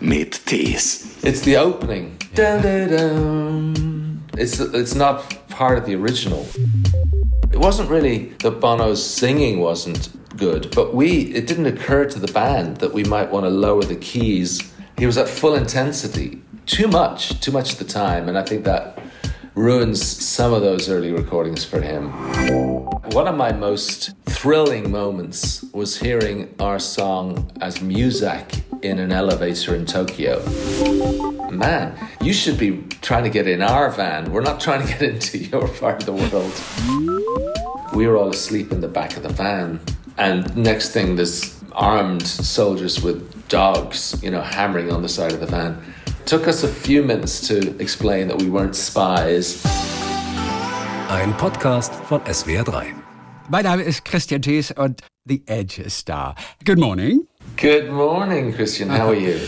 mit Thees. It's the opening. Dun, dun, dun. It's it's not part of the original. It wasn't really that Bono's singing wasn't good, but we it didn't occur to the band that we might want to lower the keys. He was at full intensity, too much, too much at the time, and I think that ruins some of those early recordings for him. One of my most thrilling moments was hearing our song as Muzak in an elevator in Tokyo. Man, you should be trying to get in our van. We're not trying to get into your part of the world. We were all asleep in the back of the van, and next thing, there's armed soldiers with dogs, you know, hammering on the side of the van. Took us a few minutes to explain that we weren't spies. Ein Podcast von SWR3. Mein Name ist Christian Thees und The Edge ist da. Good morning. Good morning, Christian. How are you?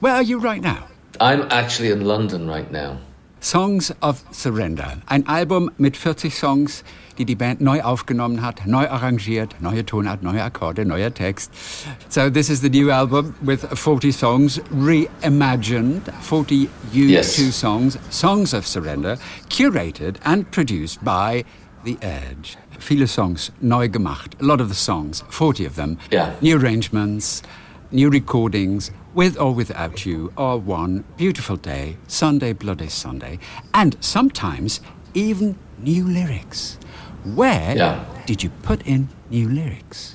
Where are you right now? I'm actually in London right now. Songs of Surrender. Ein Album mit 40 Songs, die die Band neu aufgenommen hat, neu arrangiert, neue Tonart, neue Akkorde, neuer Text. So this is the new album with 40 songs reimagined, 40 U2 Yes. songs, Songs of Surrender, curated and produced by The Edge. Viele Songs neu gemacht, a lot of the songs, 40 of them. Yeah. New arrangements, new recordings, with or without you, or one beautiful day, Sunday, Bloody Sunday, and sometimes even new lyrics. Where Yeah. did you put in new lyrics?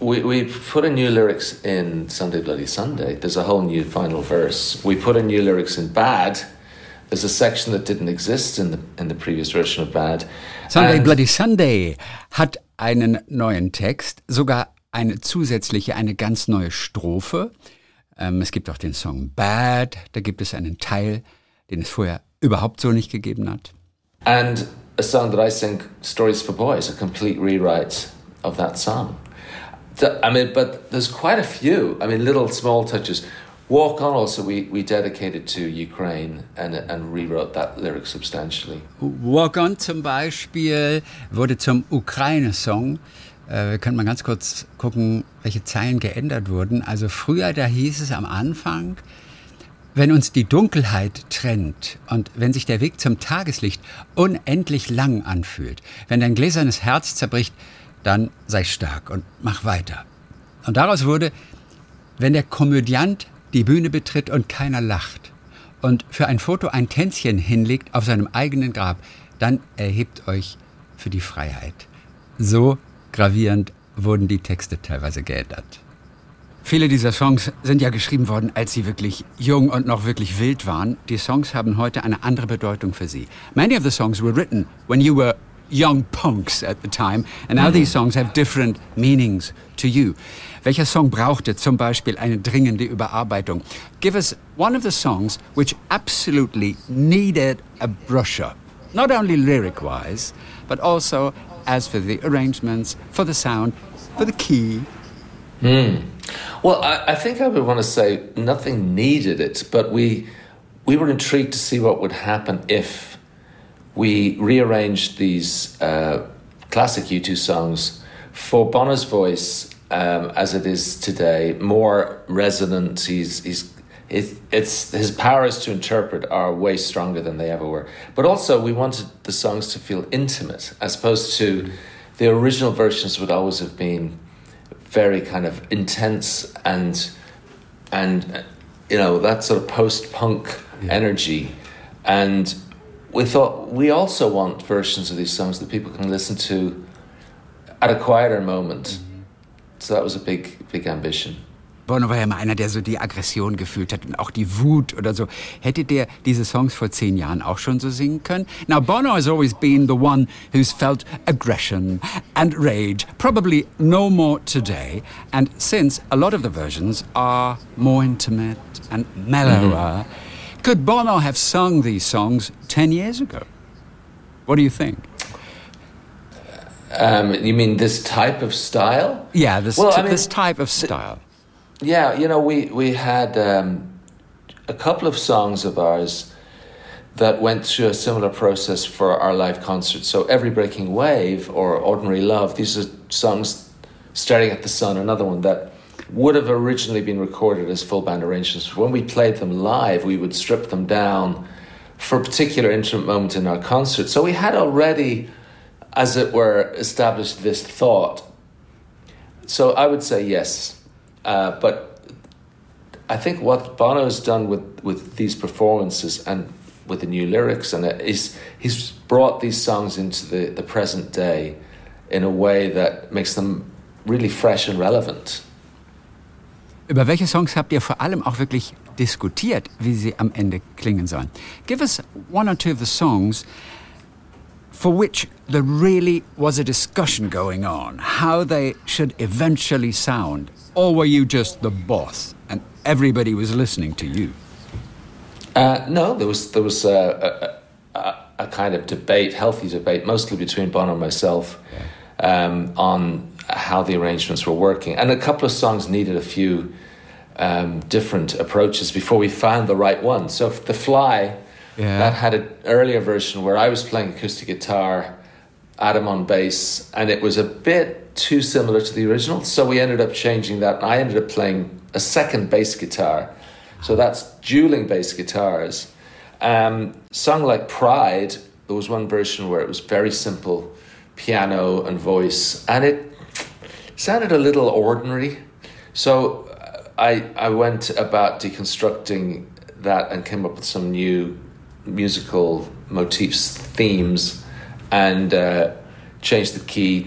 We, we put in new lyrics in Sunday Bloody Sunday. There's a whole new final verse. We put in new lyrics in Bad. There's a section that didn't exist in the, in the previous version of Bad. Sunday, And- Bloody Sunday hat einen neuen Text, sogar eine zusätzliche, eine ganz neue Strophe. Ähm, es gibt auch den Song Bad, da gibt es einen Teil, den es vorher überhaupt so nicht gegeben hat. And a song that I sing, Stories for Boys, a complete rewrite of that song. I mean, but there's quite a few. I mean, little small touches. Walk On also we, we dedicated to Ukraine and, and rewrote that lyric substantially. Walk On zum Beispiel wurde zum Ukraine-Song. Äh, wir können mal ganz kurz gucken, welche Zeilen geändert wurden. Also früher, da hieß es am Anfang, wenn uns die Dunkelheit trennt und wenn sich der Weg zum Tageslicht unendlich lang anfühlt, wenn dein gläsernes Herz zerbricht, dann sei stark und mach weiter. Und daraus wurde, wenn der Komödiant die Bühne betritt und keiner lacht und für ein Foto ein Tänzchen hinlegt auf seinem eigenen Grab, dann erhebt euch für die Freiheit. So gravierend wurden die Texte teilweise geändert. Viele dieser Songs sind ja geschrieben worden, als sie wirklich jung und noch wirklich wild waren. Die Songs haben heute eine andere Bedeutung für sie. Many of the songs were written when you were young punks at the time, and now these songs have different meanings to you. Welcher Song brauchte zum Beispiel eine dringende Überarbeitung? Give us one of the songs which absolutely needed a brush up, not only lyric-wise, but also as for the arrangements, for the sound, for the key, Well, I, I think I would want to say nothing needed it, but we we were intrigued to see what would happen if we rearranged these uh, classic U2 songs for Bono's voice um, as it is today, more resonant. He's he's it, it's his powers to interpret are way stronger than they ever were. But also, we wanted the songs to feel intimate, as opposed to the original versions would always have been very kind of intense and and you know that sort of post punk energy. And we thought we also want versions of these songs that people can listen to at a quieter moment. Mm-hmm. So that was a big big ambition Bono war ja mal einer, der so die Aggression gefühlt hat und auch die Wut oder so. Hätte der diese Songs vor zehn Jahren auch schon so singen können? Now, Bono has always been the one who's felt aggression and rage, probably no more today. And since a lot of the versions are more intimate and mellower, could Bono have sung these songs 10 years ago? What do you think? um, you mean this type of style Yeah, this, Well, I mean, this type of style. Yeah, you know, we we had um, a couple of songs of ours that went through a similar process for our live concerts. So every breaking wave or ordinary love, these are songs starting at the sun. Another one that would have originally been recorded as full band arrangements. When we played them live, we would strip them down for a particular intimate moment in our concert. So we had already, as it were, established this thought. So I would say yes, uh, but I think what Bono has done with, with these performances and with the new lyrics and it is he's brought these songs into the, the present day in a way that makes them really fresh and relevant. Über welche Songs habt ihr vor allem auch wirklich diskutiert, wie sie am Ende klingen sollen? Give us one or two of the songs for which there really was a discussion going on, how they should eventually sound, or were you just the boss and everybody was listening to you? Uh, no, there was there was a, a, a, kind of debate, healthy debate, mostly between Bono and myself, um, on how the arrangements were working, and a couple of songs needed a few um, different approaches before we found the right one. So the Fly, Yeah. that had an earlier version where I was playing acoustic guitar, Adam on bass, and it was a bit too similar to the original. So we ended up changing that, I ended up playing a second bass guitar. So that's dueling bass guitars. Um, song like Pride, there was one version where it was very simple piano and voice, and it sounded a little ordinary. So uh, I I went about deconstructing that and came up with some new musical motifs, themes, and uh, changed the key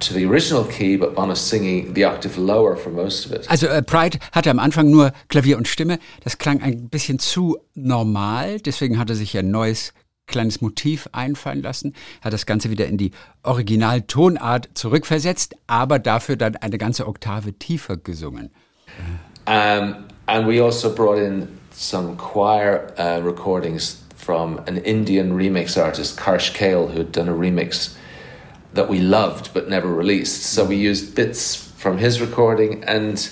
to the original key, but Bono singing the octave lower for most of it. Also äh, Pride hatte am Anfang nur Klavier und Stimme. Das klang ein bisschen zu normal. Deswegen hat er sich ein neues kleines Motiv einfallen lassen, hat das Ganze wieder in die Originaltonart zurückversetzt, aber dafür dann eine ganze Oktave tiefer gesungen. Um, and we also brought in some choir uh, recordings from an Indian remix artist, Karsh Kale, who had done a remix that we loved but never released. So we used bits from his recording, and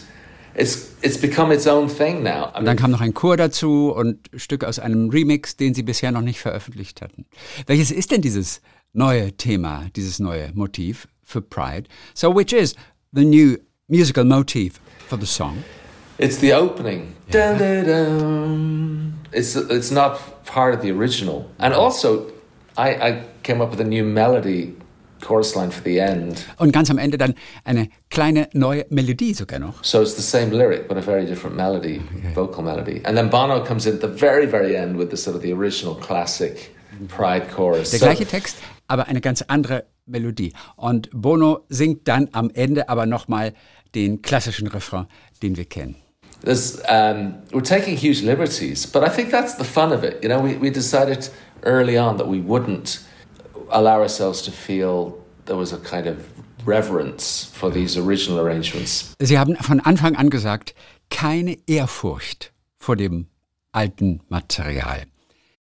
it's it's become its own thing now. I Und dann mean, kam noch ein Chor dazu und Stücke aus einem Remix, den sie bisher noch nicht veröffentlicht hatten. Welches ist denn dieses neue Thema, dieses neue Motiv für Pride? So which is the new musical motif for the song? It's the opening. Dun, dun, dun. It's it's not part of the original, and also I, I came up with a new melody chorus line for the end. Und ganz am Ende dann eine kleine neue Melodie sogar noch. So it's the same lyric, but a very different melody, vocal melody. And then Bono comes in at the very, very end with the sort of the original classic Pride chorus. Der So- gleiche Text, aber eine ganz andere Melodie. Und Bono singt dann am Ende aber nochmal den klassischen Refrain, den wir kennen. There's, um, we're taking huge liberties, but I think that's the fun of it. You know, we, we decided early on that we wouldn't allow ourselves to feel there was a kind of reverence for these original arrangements. Sie haben von Anfang an gesagt, keine Ehrfurcht vor dem alten Material.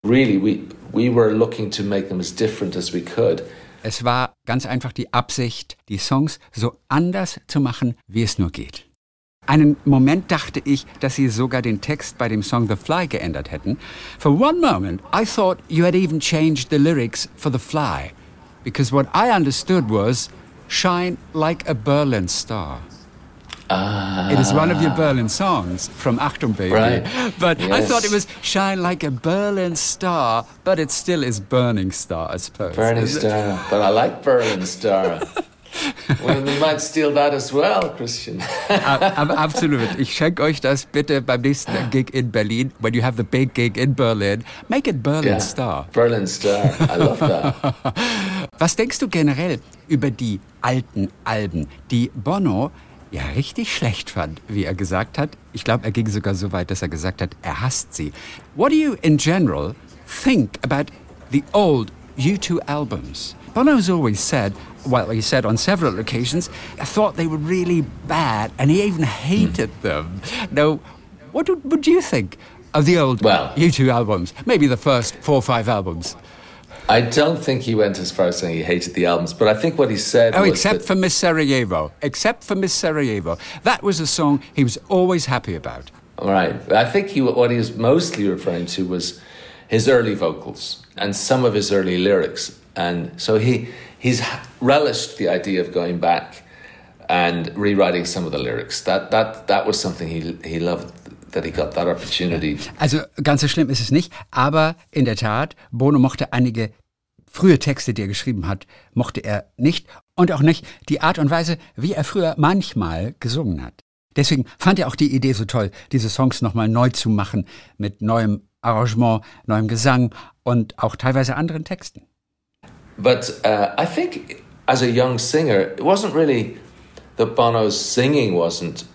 Really, we, we were looking to make them as different as we could. Es war ganz einfach die Absicht, die Songs so anders zu machen, wie es nur geht. Einen Moment dachte ich, dass Sie sogar den Text bei dem Song The Fly geändert hätten. For one moment, I thought you had even changed the lyrics for The Fly. Because what I understood was, shine like a Berlin star. Ah. It is one of your Berlin songs from Achtung Baby. Right. But I thought it was shine like a Berlin star, but it still is burning star, I suppose. Burning? Star, but I like Berlin Star. well, we might steal that as well, Christian. Ab- ab- Absolut. Ich schenke euch das bitte beim nächsten Gig in Berlin. When you have the big gig in Berlin, make it Berlin Yeah. Star. Berlin Star. I love that. Was denkst du generell über die alten Alben, die Bono ja richtig schlecht fand, wie er gesagt hat? Ich glaube, er ging sogar so weit, dass er gesagt hat, er hasst sie. What do you in general think about the old U2 albums? Bono's always said, well, he said on several occasions, I thought they were really bad, and he even hated hmm. them. Now, what would, would you think of the old Well- U2 albums? Maybe the first four or five albums. I don't think he went as far as saying he hated the albums, but I think what he said Oh, was except for Miss Sarajevo. Except for Miss Sarajevo. That was a song he was always happy about. all right. I think he what he was mostly referring to was his early vocals and some of his early lyrics, and so he he's relished the idea of going back and rewriting some of the lyrics. That that that was something he he loved that he got that opportunity. Also ganz so schlimm ist es nicht, aber in der Tat, Bono mochte einige frühe Texte, die er geschrieben hat, mochte er nicht und auch nicht die Art und Weise, wie er früher manchmal gesungen hat. Deswegen fand er auch die Idee so toll, diese Songs nochmal neu zu machen mit neuem Arrangement, neuem Gesang und auch teilweise anderen Texten. But uh, I think as a young singer, it wasn't really that Bono's singing wasn't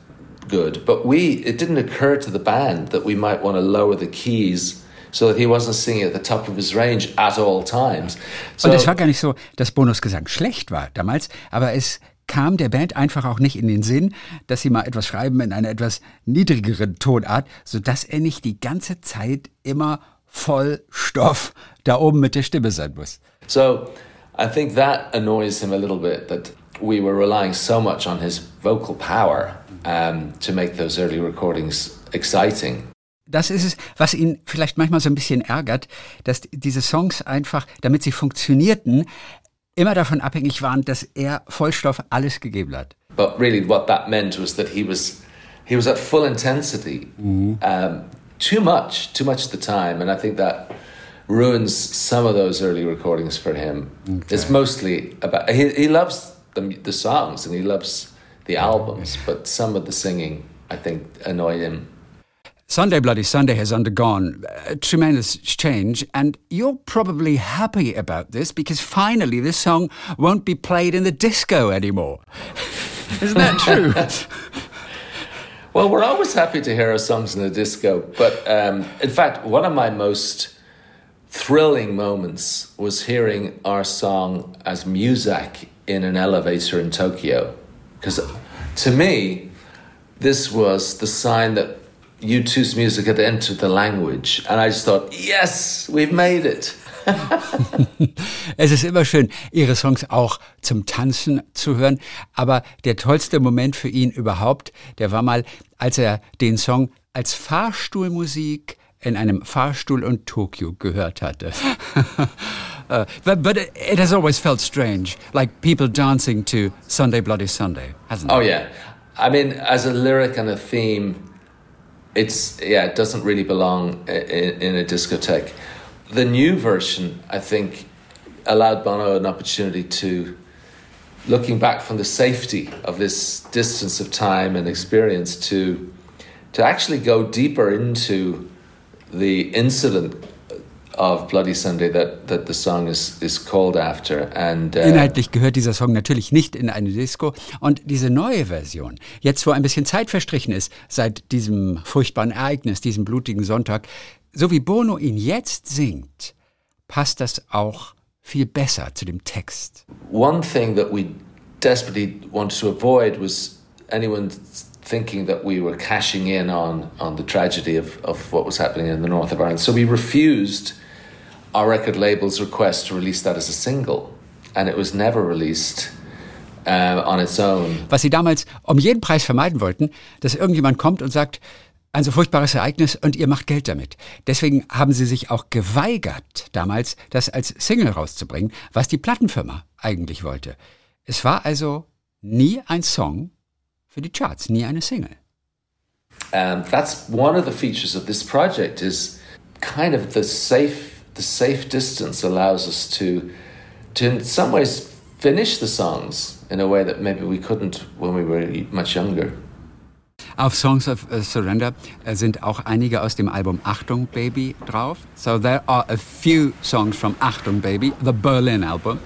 good, but we it didn't occur to the band that we might want to lower the keys so that he wasn't singing at the top of his range at all times. So, Und es war gar nicht so, dass Bonos Gesang schlecht war damals, aber es kam der Band einfach auch nicht in den Sinn, dass sie mal etwas schreiben in einer etwas niedrigeren Tonart, sodass er nicht die ganze Zeit immer voll Stoff da oben mit der Stimme sein muss. So, I think that annoys him a little bit that we were relying so much on his vocal power um, to make those early recordings exciting. Das ist es, was ihn vielleicht manchmal so ein bisschen ärgert, dass diese Songs einfach, damit sie funktionierten, immer davon abhängig waren, dass er Vollstoff alles gegeben hat. But really what that meant was that he was he was at full intensity. Mm -hmm. um, too much, too much at the time and I think that ruins some of those early recordings for him. Okay. It's mostly about he, he loves the, the songs and he loves the albums, but some of the singing I think annoy him. Sunday Bloody Sunday has undergone a tremendous change, and you're probably happy about this because finally this song won't be played in the disco anymore. Isn't that true? well, we're always happy to hear our songs in the disco, but um, in fact, one of my most thrilling moments was hearing our song as Muzak in an elevator in Tokyo. Because to me, this was the sign that U2's music had entered the language. And I just thought, yes, we've made it. es ist immer schön, ihre Songs auch zum Tanzen zu hören. Aber der tollste Moment für ihn überhaupt, der war mal, als er den Song als Fahrstuhlmusik in einem Fahrstuhl in Tokio gehört hatte. uh, but, but it has always felt strange, like people dancing to Sunday Bloody Sunday, hasn't it? Oh, yeah. I mean, as a lyric and a theme, it's, yeah, it doesn't really belong in, in a discotheque. The new version, I think, allowed Bono an opportunity to, looking back from the safety of this distance of time and experience, to, to actually go deeper into the incident of Bloody Sunday that, that the song is, is called after. And, uh Inhaltlich gehört dieser Song natürlich nicht in eine Disco. Und diese neue Version, jetzt wo ein bisschen Zeit verstrichen ist, seit diesem furchtbaren Ereignis, diesem blutigen Sonntag, so wie Bono ihn jetzt singt, passt das auch viel besser zu dem Text. One thing that we desperately wanted to avoid was anyone thinking that we were cashing in on, on the tragedy of, of what was happening in the north of Ireland. So we refused our record label's request to release that as a single. And it was never released. Uh, on its own. Was sie damals um jeden Preis vermeiden wollten, dass irgendjemand kommt und sagt, ein so furchtbares Ereignis und ihr macht Geld damit. Deswegen haben sie sich auch geweigert, damals das als Single rauszubringen, was die Plattenfirma eigentlich wollte. Es war also nie ein Song, für die Charts, nie eine Single. Um, that's one of the features of this project is kind of the safe the safe distance allows us to to in some ways finish the songs in a way that maybe we couldn't when we were much younger. Auf Songs of uh, Surrender uh, sind auch einige aus dem Album Achtung Baby drauf. So there are a few songs from Achtung Baby, the Berlin album.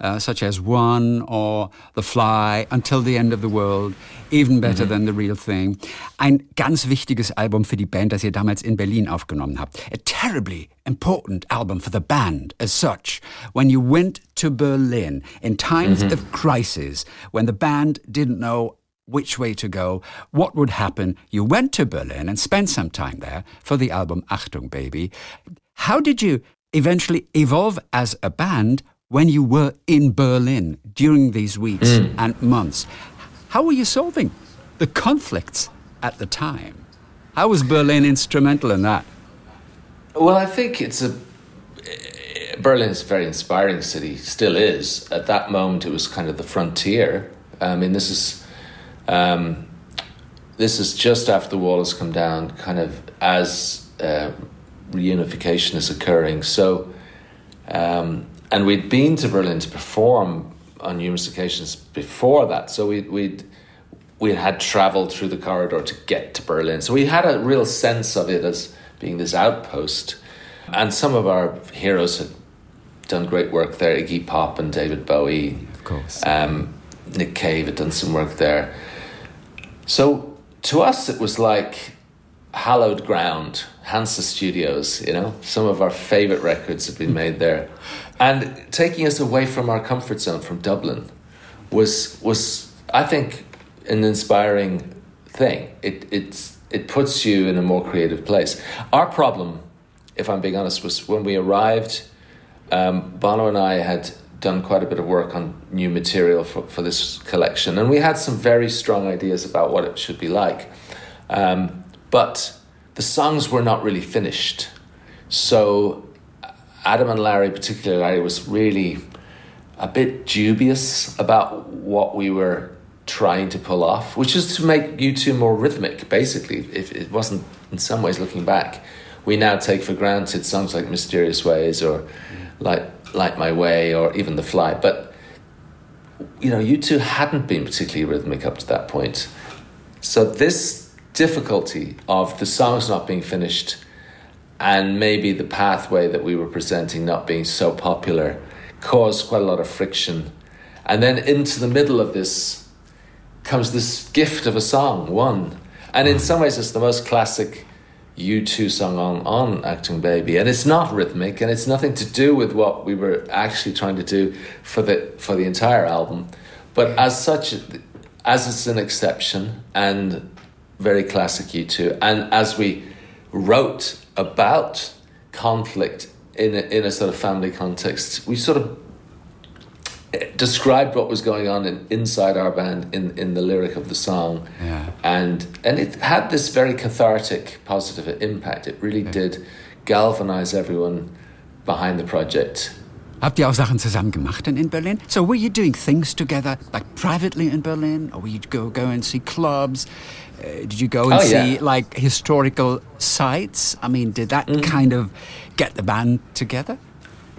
uh, such as One or The Fly, Until the End of the World, Even Better mhm. Than the Real Thing. Ein ganz wichtiges Album für die Band, das ihr damals in Berlin aufgenommen habt. A terribly important album for the band as such. When you went to Berlin in times mhm. of crisis, when the band didn't know which way to go, what would happen. You went to Berlin and spent some time there for the album Achtung Baby. How did you eventually evolve as a band when you were in Berlin during these weeks mm. and months, how were you solving the conflicts at the time? How was Berlin instrumental in that? Well, I think it's a Berlin is a very inspiring city, still is. At that moment, it was kind of the frontier. I mean, this is Um, this is just after the wall has come down, kind of as uh, reunification is occurring. So, um, and we'd been to Berlin to perform on numerous occasions before that. So we'd, we'd we had traveled through the corridor to get to Berlin. So we had a real sense of it as being this outpost. And some of our heroes had done great work there. Iggy Pop and David Bowie. Of course. Um, Nick Cave had done some work there. So to us, it was like hallowed ground, Hansa Studios, you know. Some of our favourite records had been made there. And taking us away from our comfort zone from Dublin was, was I think, an inspiring thing. It, it's, it puts you in a more creative place. Our problem, if I'm being honest, was when we arrived, um, Bono and I had done quite a bit of work on new material for, for this collection, and we had some very strong ideas about what it should be like. Um, but the songs were not really finished. So Adam and Larry, particularly Larry, was really a bit dubious about what we were trying to pull off, which is to make U2 more rhythmic, basically. If it wasn't, in some ways, looking back, we now take for granted songs like Mysterious Ways or like Light My Way or even The Fly. But, you know, U2 hadn't been particularly rhythmic up to that point. So this difficulty of the songs not being finished and maybe the pathway that we were presenting not being so popular caused quite a lot of friction. And then into the middle of this comes this gift of a song, one. And in mm. some ways, it's the most classic U2 song on, on Achtung Baby. And it's not rhythmic and it's nothing to do with what we were actually trying to do for the, for the entire album. But as such, as it's an exception and very classic U2, and as we wrote about conflict in a, in a sort of family context, we sort of described what was going on in, inside our band in, in the lyric of the song. Yeah. And, and it had this very cathartic, positive impact. It really yeah. did galvanize everyone behind the project. Habt ihr auch Sachen zusammen gemacht denn in Berlin? So were you doing things together, like privately in Berlin? Or were you go, go and see clubs? Uh, did you go and Oh, see yeah. like historical sites? I mean, did that kind of get the band together?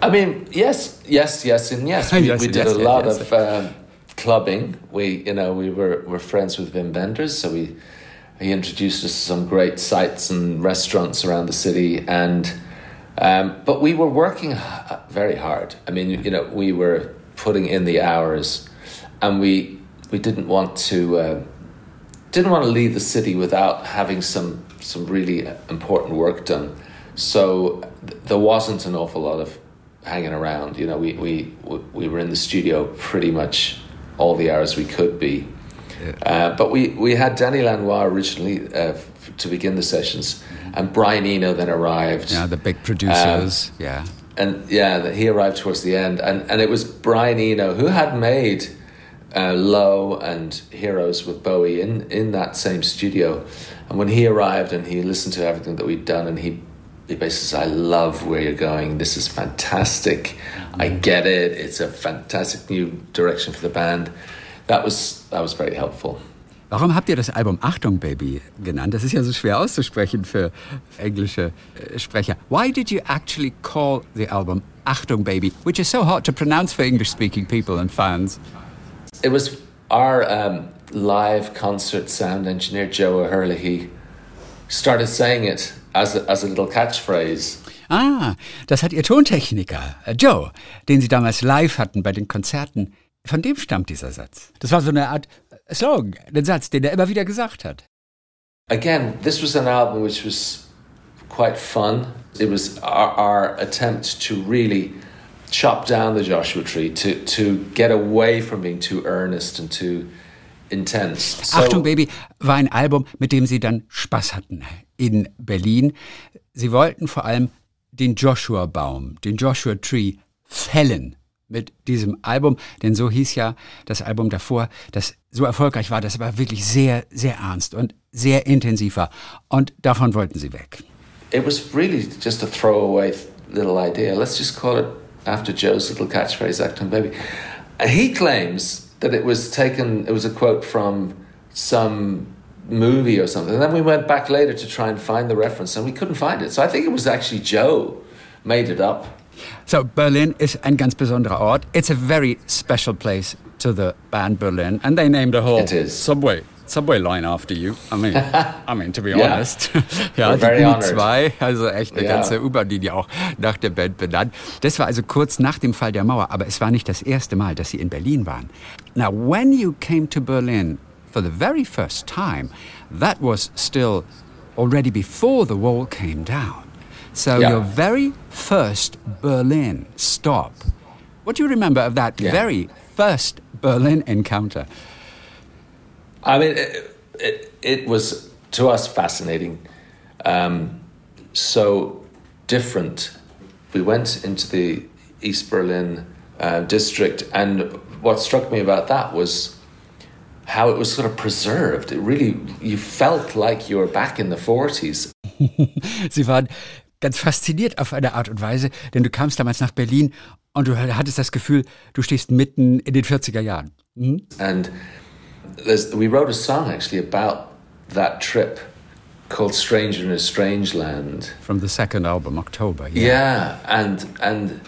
I mean, yes, yes, yes, and yes. We, Yes, we did yes, a lot yes. of um, clubbing. We, you know, we were were friends with Wim Wenders, so we he introduced us to some great sites and restaurants around the city, and um, but we were working very hard. I mean, you know, we were putting in the hours, and we we didn't want to uh, didn't want to leave the city without having some some really important work done. So th- there wasn't an awful lot of hanging around. You know, we we we were in the studio pretty much all the hours we could be. Uh, but we, we had Danny Lanois originally uh, f- to begin the sessions, and Brian Eno then arrived. Yeah, the big producers. yeah. and yeah, he arrived towards the end, and and it was Brian Eno who had made uh, Low and Heroes with Bowie in in that same studio, and when he arrived and he listened to everything that we'd done, and he said, "I love where you're going. This is fantastic. I get it. It's a fantastic new direction for the band." That was that was very helpful. Warum habt ihr das Album Achtung Baby genannt? Das ist ja so schwer auszusprechen für englische äh, Sprecher. Why did you actually call the album Achtung Baby, which is so hard to pronounce for English-speaking people and fans? It was our um, live concert sound engineer Joe O'Herlihy. He started saying it as a, as a little catchphrase. Ah, das hat Ihr Tontechniker, äh, Joe, den Sie damals live hatten bei den Konzerten. Von dem stammt dieser Satz. Das war so eine Art äh, Slogan, den Satz, den er immer wieder gesagt hat. Again, this was an album which was quite fun. It was our, our attempt to really chop down the Joshua Tree, to, to get away from being too earnest and too intense. So- Achtung Baby war ein Album, mit dem Sie dann Spaß hatten in Berlin. Sie wollten vor allem den Joshua-Baum, den Joshua Tree fällen mit diesem Album, denn so hieß ja das Album davor, das so erfolgreich war, das aber wirklich sehr, sehr ernst und sehr intensiv war. Und davon wollten Sie weg. it was really just a throwaway th- little idea. Let's just call it after Joe's little catchphrase, Acton Baby. And he claims that it was taken, it was a quote from some movie or something. And then we went back later to try and find the reference and we couldn't find it. So I think it was actually Joe made it up. So Berlin is ein ganz besonderer Ort. It's a very special place to the band Berlin, and they named a whole It is. subway subway line after you. I mean, I mean to be Yeah. honest, ja, We're die very honored. U2, also echt eine Ja. ganze U-Bahn-Linie auch nach der Band benannt. Das war also kurz nach dem Fall der Mauer, aber es war nicht das erste Mal, dass Sie in Berlin waren. Now, when you came to Berlin for the very first time, that was still already before the wall came down. So Yeah. your very first Berlin stop. What do you remember of that Yeah. very first Berlin encounter? I mean, it, it, it was to us fascinating. Um, so different. We went into the East Berlin uh, district, and what struck me about that was how it was sort of preserved. It really, you felt like you were back in the 40s. Sie waren ganz fasziniert auf eine Art und Weise, denn du kamst damals nach Berlin und du hattest das Gefühl, du stehst mitten in den 40er Jahren. And there's, we wrote a song actually about that trip called Stranger in a Strange Land. From the second album, October. Yeah, and and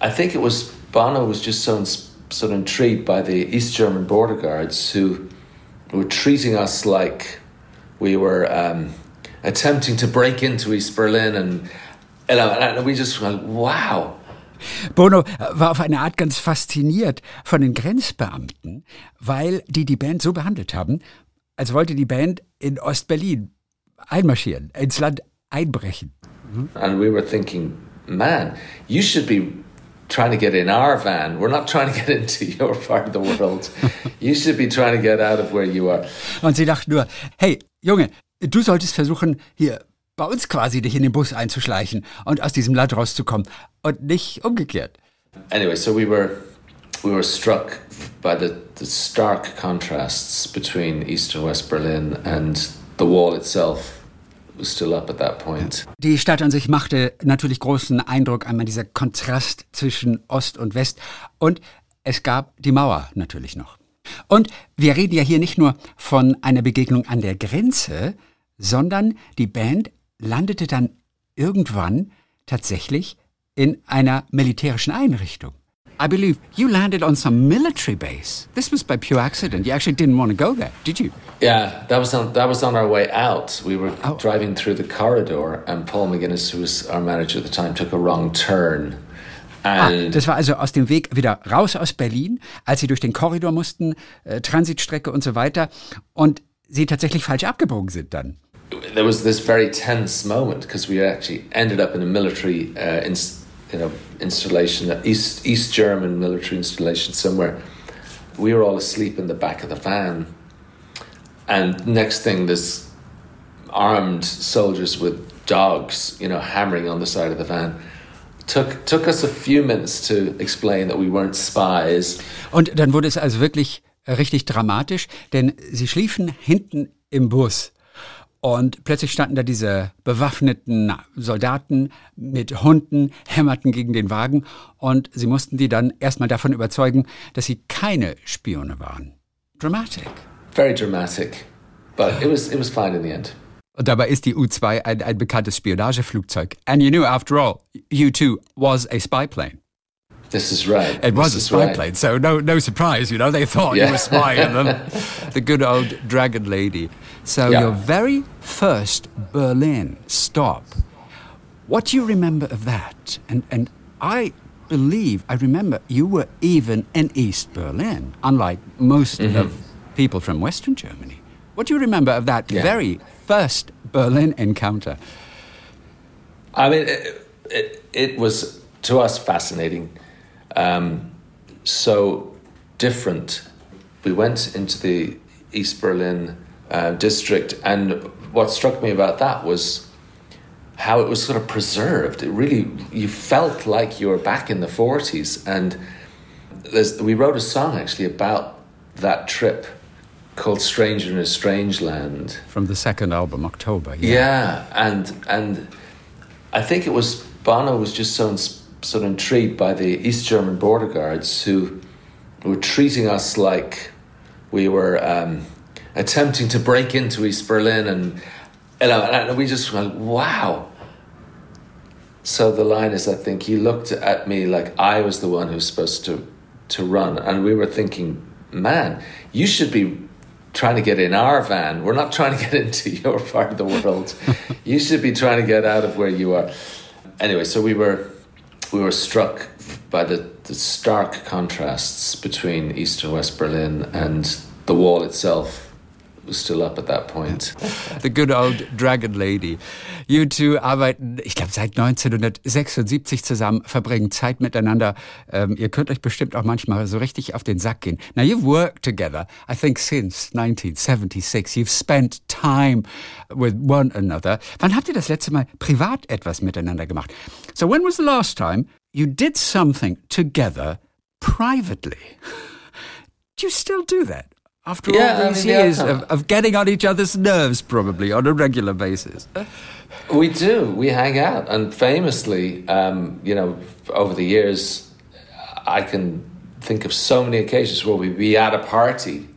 I think it was Bono was just so sort of intrigued by the East German border guards who were treating us like we were um, attempting to break into East Berlin, and know, and we just went, wow. Bono war auf eine Art ganz fasziniert von den Grenzbeamten, weil die die Band so behandelt haben, als wollte die Band in Ostberlin einmarschieren, ins Land einbrechen. And we were thinking, man, you should be trying to get in our van. We're not trying to get into your part of the world. you should be trying to get out of where you are. Und sie dachten nur, hey, Junge, du solltest versuchen, hier bei uns quasi dich in den Bus einzuschleichen und aus diesem Land rauszukommen und nicht umgekehrt. Anyway, so we were we were struck by the, the stark contrasts between East and West Berlin, and the wall itself was still up at that point. Die Stadt an sich machte natürlich großen Eindruck, einmal dieser Kontrast zwischen Ost und West. Und es gab die Mauer natürlich noch. Und wir reden ja hier nicht nur von einer Begegnung an der Grenze, sondern die Band landete dann irgendwann tatsächlich in einer militärischen Einrichtung. I believe you landed on some military base. This was by pure accident. You actually didn't want to go there, did you? Yeah, that was on that was on our way out. We were Oh. driving through the corridor, and Paul McGuinness, who was our manager at the time, took a wrong turn, Ah, and das war also aus dem Weg wieder raus aus Berlin, als sie durch den Korridor mussten, äh, Transitstrecke und so weiter, und sie tatsächlich falsch abgebogen sind dann. There was this very tense moment because we actually ended up in a military uh, ins- you know, installation, East East German military installation somewhere. We were all asleep in the back of the van, and next thing, this armed soldiers with dogs, you know, hammering on the side of the van. Took took us a few minutes to explain that we weren't spies. Und dann wurde es also wirklich äh, richtig dramatisch, denn sie schliefen hinten im Bus. Und plötzlich standen da diese bewaffneten Soldaten mit Hunden, hämmerten gegen den Wagen und sie mussten die dann erstmal davon überzeugen, dass sie keine Spione waren. Dramatic. Very dramatic, but it was it was fine in the end. Und dabei ist die U-2 ein, ein bekanntes Spionageflugzeug. And you knew, after all, U-2 was a spy plane. This is right. It was This a spy right. plane, so no, no surprise, you know. They thought you were spying them. the good old dragon lady. So Yeah. your very first Berlin stop. What do you remember of that? And and I believe I remember you were even in East Berlin, unlike most Mm-hmm. of people from Western Germany. What do you remember of that Yeah. very first Berlin encounter? I mean, it, it, it was to us fascinating. Um, so different. We went into the East Berlin uh, district, and what struck me about that was how it was sort of preserved. It really, you felt like you were back in the 40s. And there's, we wrote a song actually about that trip called Stranger in a Strange Land. From the second album, October. Yeah, yeah and and I think it was Bono was just so ins- sort of intrigued by the East German border guards who were treating us like we were um, attempting to break into East Berlin, and know, and we just went, wow. So the line is, I think he looked at me like I was the one who was supposed to to run, and we were thinking, man, you should be trying to get in our van. We're not trying to get into your part of the world. you should be trying to get out of where you are. Anyway, so we were we were struck by the, the stark contrasts between East and West Berlin and the wall itself was still up at that point. The good old Dragon Lady. You two arbeiten, ich glaube, seit 1976 zusammen, verbringen Zeit miteinander. Ähm, ihr könnt euch bestimmt auch manchmal so richtig auf den Sack gehen. Now, you've worked together, I think, since 1976. You've spent time with one another. Wann habt ihr das letzte Mal privat etwas miteinander gemacht? So, when was the last time you did something together privately? Do you still do that? After Yeah, all I these mean, years Tom. of, of getting on each other's nerves, probably on a regular basis. We do. We hang out, and famously, um, you know, over the years, I can think of so many occasions where we'd be at a party,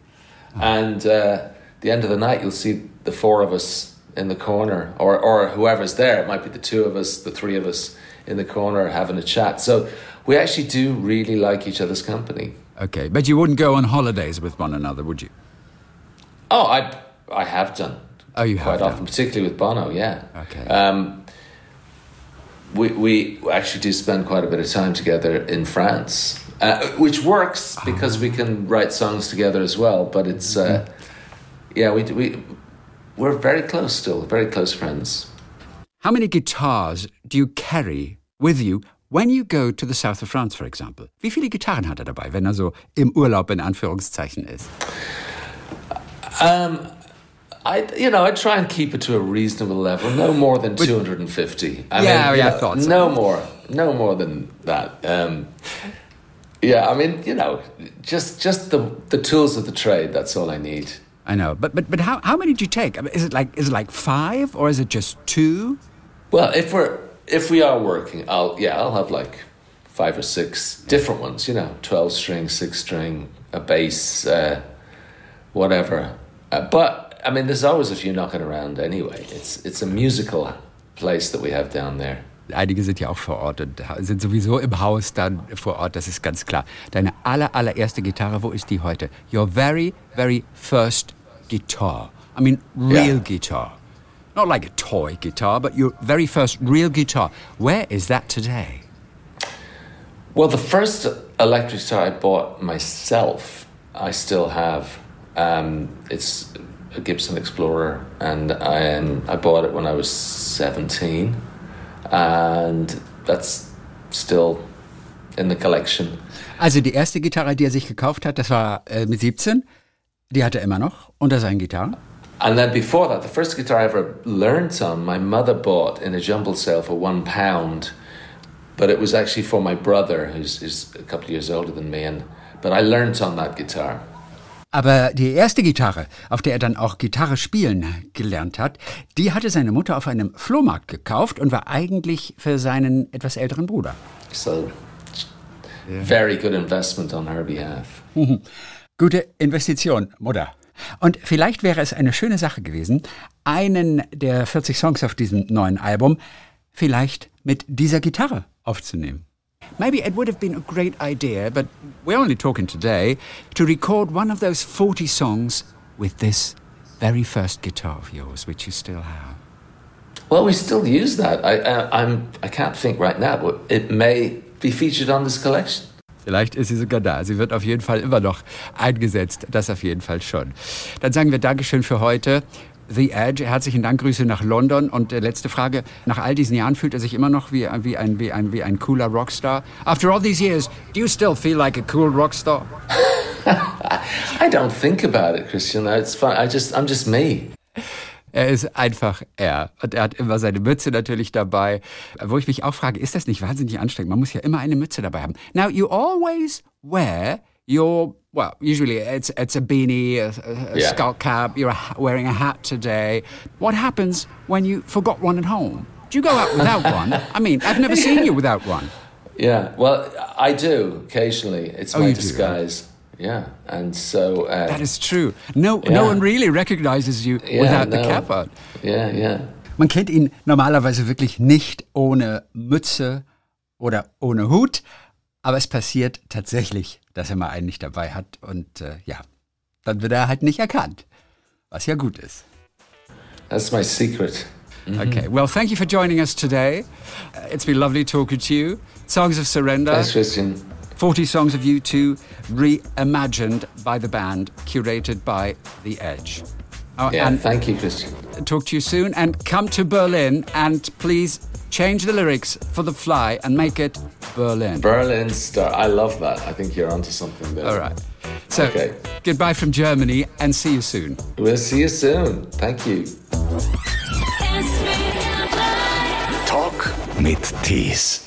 and uh, the end of the night, you'll see the four of us in the corner, or or whoever's there. It might be the two of us, the three of us in the corner having a chat. So we actually do really like each other's company. Okay, but you wouldn't go on holidays with one another, would you? Oh, I I have done. Oh, you have quite have often, done. particularly with Bono. Yeah. Okay. Um, we we actually do spend quite a bit of time together in France, uh, which works because we can write songs together as well. But it's uh, yeah, we we we're very close still, very close friends. How many guitars do you carry with you when you go to the south of France, for example? Wie viele Gitarren hat er dabei, wenn er so im Urlaub in Anführungszeichen ist? I, you know, I try and keep it to a reasonable level, no more than two hundred and fifty. I Yeah, you yeah, I thought so. no more, no more than that. Um, yeah, I mean, you know, just just the the tools of the trade. That's all I need. I know, but but but how, how many do you take? I mean, is it like is it like five or is it just two? Well, if we're if we are working, I'll yeah, I'll have like five or six different ones. You know, twelve string, six string, a bass, uh, whatever. Uh, but I mean, there's always a few knocking around anyway. It's it's a musical place that we have down there. Einige sind ja auch vor Ort und sind sowieso im Haus dann vor Ort, das ist ganz klar. Deine aller, allererste Gitarre, wo ist die heute? Your very, very first guitar. I mean, real Yeah. guitar. Not like a toy guitar, but your very first real guitar. Where is that today? Well, the first electric guitar I bought myself, I still have. Um, it's a Gibson Explorer, and I, um, I bought it when I was 17, and that's still in the collection. Also die erste Gitarre, die er sich gekauft hat, das war äh, mit 17. Die hat er immer noch unter seinen Gitarren. And then before that, the first guitar I ever learned on, my mother bought in a jumble sale for one pound. But it was actually for my brother, who's, who's a couple of years older than me. And, but I learned on that guitar. Aber die erste Gitarre, auf der er dann auch Gitarre spielen gelernt hat, die hatte seine Mutter auf einem Flohmarkt gekauft und war eigentlich für seinen etwas älteren Bruder. So, very good investment on her behalf. Gute Investition, Mutter. Und vielleicht wäre es eine schöne Sache gewesen, einen der 40 Songs auf diesem neuen Album vielleicht mit dieser Gitarre aufzunehmen. Maybe it would have been a great idea, but we're only talking today, to record one of those 40 songs with this very first guitar of yours, which you still have. Well, we still use that. I, I, I'm, I can't think right now, but it may be featured on this collection. Vielleicht ist sie sogar da. Sie wird auf jeden Fall immer noch eingesetzt. Das auf jeden Fall schon. Dann sagen wir Dankeschön für heute. The Edge, herzlichen Dank, Grüße nach London. Und äh, letzte Frage, nach all diesen Jahren fühlt er sich immer noch wie, wie, ein, wie, ein, wie ein cooler Rockstar? After all these years, do you still feel like a cool rockstar? I don't think about it, Christian. It's fun. I just, I'm just me. Er ist einfach er. Und er hat immer seine Mütze natürlich dabei. Wo ich mich auch frage, ist das nicht wahnsinnig anstrengend? Man muss ja immer eine Mütze dabei haben. Now, you always wear your, well, usually it's, it's a beanie, a, a Yeah. skull cap, you're wearing a hat today. What happens when you forgot one at home? Do you go out without one? I mean, I've never seen you without one. Yeah. Well, I do occasionally. It's Oh, my you do, disguise. Yeah, and so uh, That is true. No, Yeah. no one really recognizes you yeah, without the no. cap on. Yeah, yeah. Man kennt ihn normalerweise wirklich nicht ohne Mütze oder ohne Hut, aber es passiert tatsächlich, dass er mal einen nicht dabei hat und äh, ja, dann wird er halt nicht erkannt, was ja gut ist. That's my secret. Okay, well, thank you for joining us today. Uh, it's been lovely talking to you. Songs of Surrender, Thanks, Christian. 40 songs of U2 reimagined by the band, curated by The Edge. Oh, Yeah, and thank you, Christian. talk to you soon and come to Berlin and please change the lyrics for The Fly and make it Berlin. Berlin Star. I love that. I think you're onto something there. All right. So, Okay. goodbye from Germany and see you soon. We'll see you soon. Thank you. Talk mit Thees.